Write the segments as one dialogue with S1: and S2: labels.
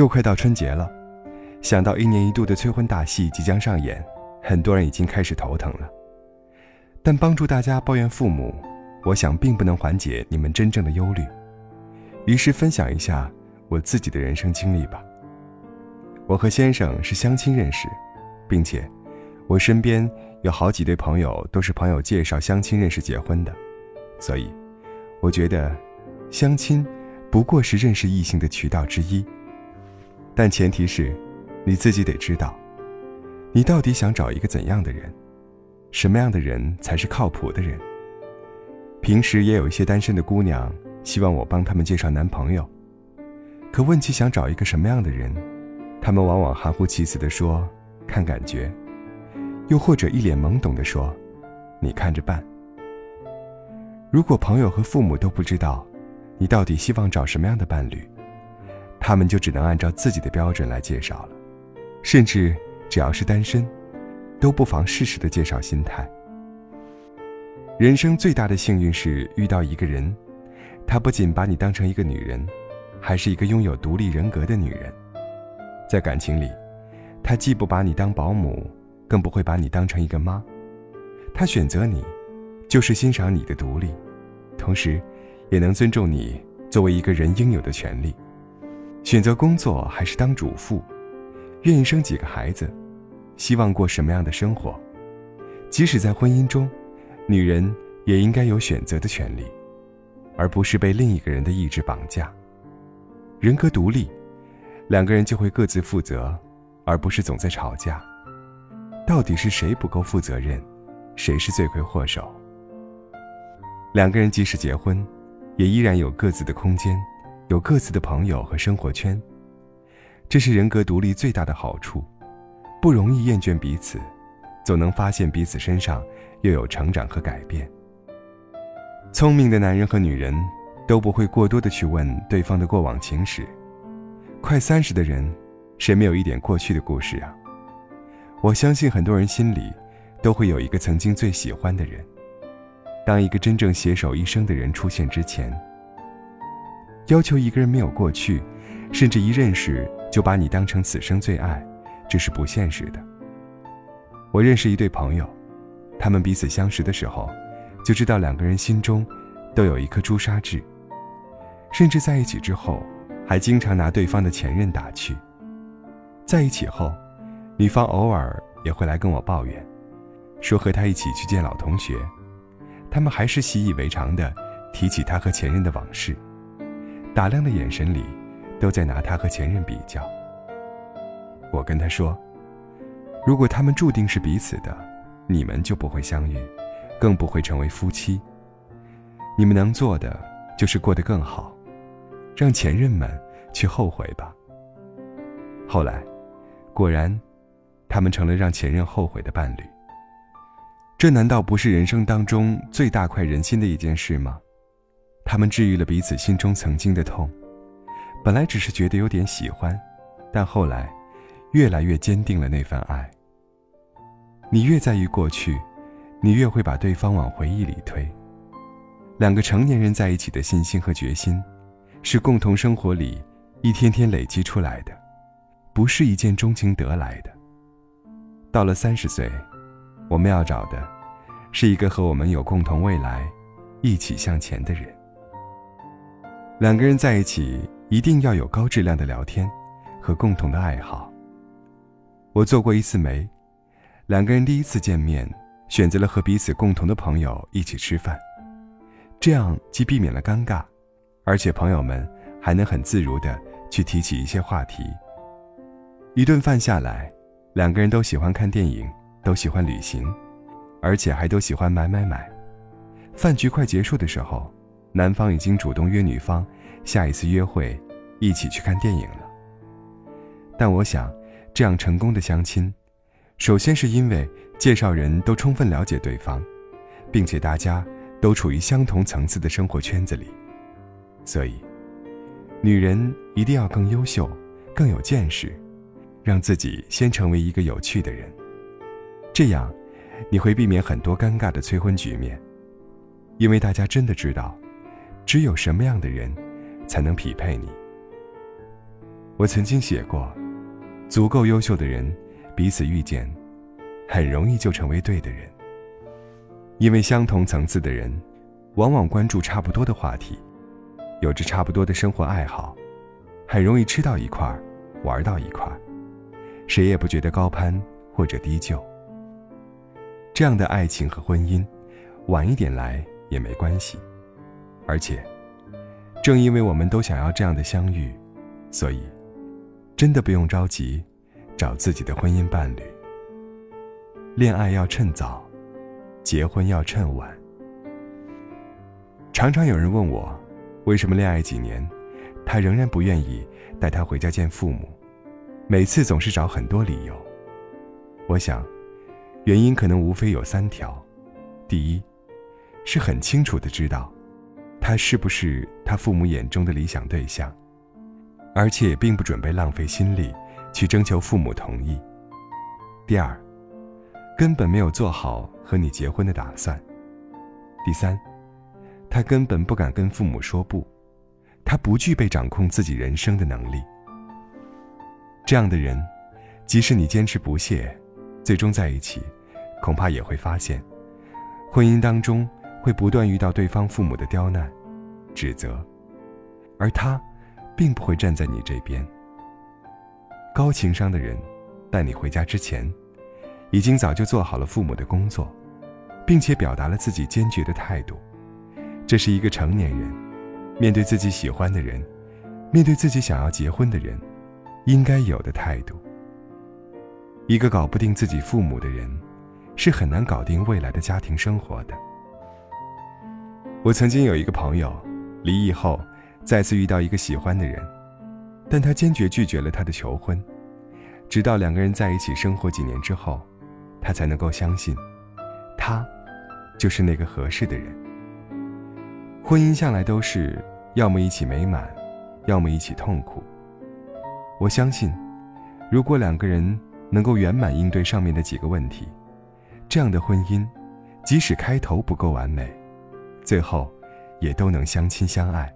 S1: 又快到春节了，想到一年一度的催婚大戏即将上演，很多人已经开始头疼了。但帮助大家抱怨父母，我想并不能缓解你们真正的忧虑。于是分享一下我自己的人生经历吧。我和先生是相亲认识，并且我身边有好几对朋友都是朋友介绍相亲认识结婚的，所以我觉得相亲不过是认识异性的渠道之一。但前提是，你自己得知道，你到底想找一个怎样的人，什么样的人才是靠谱的人。平时也有一些单身的姑娘希望我帮他们介绍男朋友，可问起想找一个什么样的人，他们往往含糊其辞地说“看感觉”，又或者一脸懵懂地说“你看着办”。如果朋友和父母都不知道，你到底希望找什么样的伴侣？他们就只能按照自己的标准来介绍了，甚至只要是单身，都不妨适时的介绍心态。人生最大的幸运是遇到一个人，他不仅把你当成一个女人，还是一个拥有独立人格的女人。在感情里，他既不把你当保姆，更不会把你当成一个妈。他选择你，就是欣赏你的独立，同时，也能尊重你作为一个人应有的权利。选择工作还是当主妇，愿意生几个孩子，希望过什么样的生活？即使在婚姻中，女人也应该有选择的权利，而不是被另一个人的意志绑架。人格独立，两个人就会各自负责，而不是总在吵架。到底是谁不够负责任，谁是罪魁祸首？两个人即使结婚，也依然有各自的空间。有各自的朋友和生活圈，这是人格独立最大的好处，不容易厌倦彼此，总能发现彼此身上又有成长和改变。聪明的男人和女人都不会过多的去问对方的过往情史，快三十的人，谁没有一点过去的故事啊？我相信很多人心里都会有一个曾经最喜欢的人，当一个真正携手一生的人出现之前。要求一个人没有过去，甚至一认识就把你当成此生最爱，这是不现实的。我认识一对朋友，他们彼此相识的时候，就知道两个人心中都有一颗朱砂痣，甚至在一起之后，还经常拿对方的前任打趣。在一起后，女方偶尔也会来跟我抱怨，说和他一起去见老同学，他们还是习以为常的提起他和前任的往事。打量的眼神里，都在拿他和前任比较。我跟他说：“如果他们注定是彼此的，你们就不会相遇，更不会成为夫妻。你们能做的就是过得更好，让前任们去后悔吧。”后来，果然，他们成了让前任后悔的伴侣。这难道不是人生当中最大快人心的一件事吗？他们治愈了彼此心中曾经的痛，本来只是觉得有点喜欢，但后来，越来越坚定了那份爱。你越在意过去，你越会把对方往回忆里推。两个成年人在一起的信心和决心，是共同生活里一天天累积出来的，不是一见钟情得来的。到了三十岁，我们要找的，是一个和我们有共同未来，一起向前的人。两个人在一起一定要有高质量的聊天，和共同的爱好。我做过一次媒，两个人第一次见面，选择了和彼此共同的朋友一起吃饭，这样既避免了尴尬，而且朋友们还能很自如的去提起一些话题。一顿饭下来，两个人都喜欢看电影，都喜欢旅行，而且还都喜欢买买买。饭局快结束的时候。男方已经主动约女方下一次约会，一起去看电影了。但我想，这样成功的相亲，首先是因为介绍人都充分了解对方，并且大家都处于相同层次的生活圈子里。所以，女人一定要更优秀、更有见识，让自己先成为一个有趣的人。这样，你会避免很多尴尬的催婚局面，因为大家真的知道。只有什么样的人，才能匹配你？我曾经写过，足够优秀的人，彼此遇见，很容易就成为对的人。因为相同层次的人，往往关注差不多的话题，有着差不多的生活爱好，很容易吃到一块儿，玩到一块儿，谁也不觉得高攀或者低就。这样的爱情和婚姻，晚一点来也没关系，而且，正因为我们都想要这样的相遇，所以。真的不用着急，找自己的婚姻伴侣。恋爱要趁早，结婚要趁晚。常常有人问我，为什么恋爱几年，他仍然不愿意带她回家见父母，每次总是找很多理由。我想，原因可能无非有三条：第一，是很清楚的知道，他是不是他父母眼中的理想对象。而且也并不准备浪费心力去征求父母同意。第二，根本没有做好和你结婚的打算。第三，他根本不敢跟父母说不，他不具备掌控自己人生的能力。这样的人，即使你坚持不懈，最终在一起，恐怕也会发现，婚姻当中会不断遇到对方父母的刁难、指责，而他。并不会站在你这边。高情商的人，带你回家之前，已经早就做好了父母的工作，并且表达了自己坚决的态度。这是一个成年人，面对自己喜欢的人，面对自己想要结婚的人，应该有的态度。一个搞不定自己父母的人，是很难搞定未来的家庭生活的。我曾经有一个朋友，离异后。再次遇到一个喜欢的人，但他坚决拒绝了他的求婚，直到两个人在一起生活几年之后，他才能够相信，他就是那个合适的人。婚姻向来都是要么一起美满，要么一起痛苦。我相信，如果两个人能够圆满应对上面的几个问题，这样的婚姻，即使开头不够完美，最后也都能相亲相爱。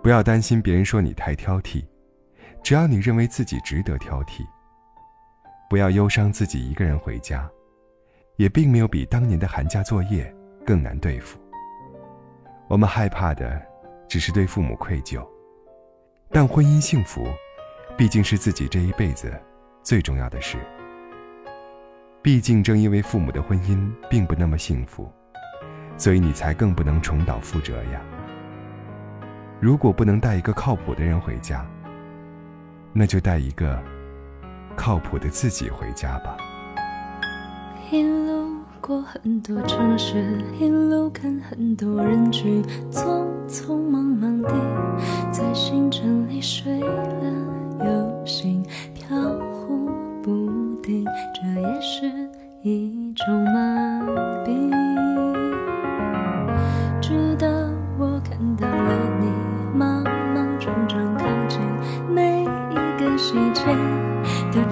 S1: 不要担心别人说你太挑剔，只要你认为自己值得挑剔。不要忧伤自己一个人回家，也并没有比当年的寒假作业更难对付。我们害怕的只是对父母愧疚，但婚姻幸福，毕竟是自己这一辈子最重要的事。毕竟正因为父母的婚姻并不那么幸福，所以你才更不能重蹈覆辙呀。如果不能带一个靠谱的人回家，那就带一个靠谱的自己回家吧。
S2: 一路过很多城市，一路看很多人去，匆匆忙忙地在星辰里睡了又醒，飘忽不定，这也是一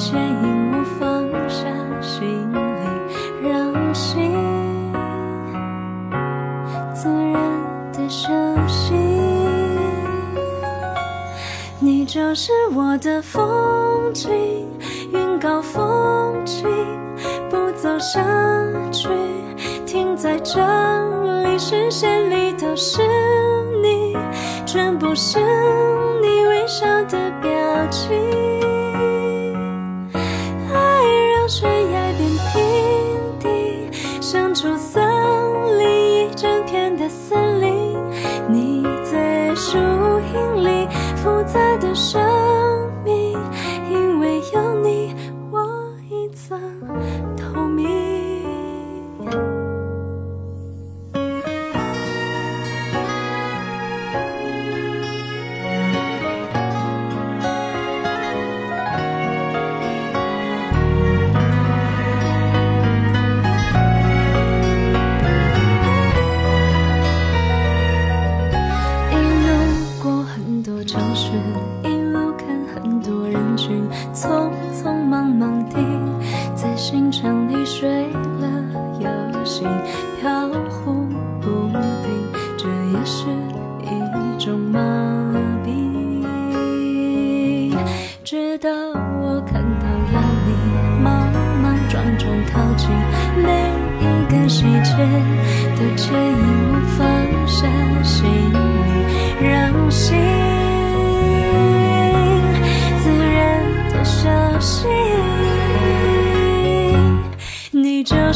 S2: 牵引我放下行李，让心自然的休息。你就是我的风景，云高风轻，不走下去，停在这里，视线里都是你。全部是你微笑的表情，复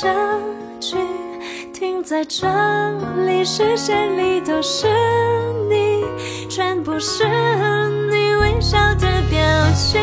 S2: 下去，停在这里，视线里都是你，全部是你微笑的表情。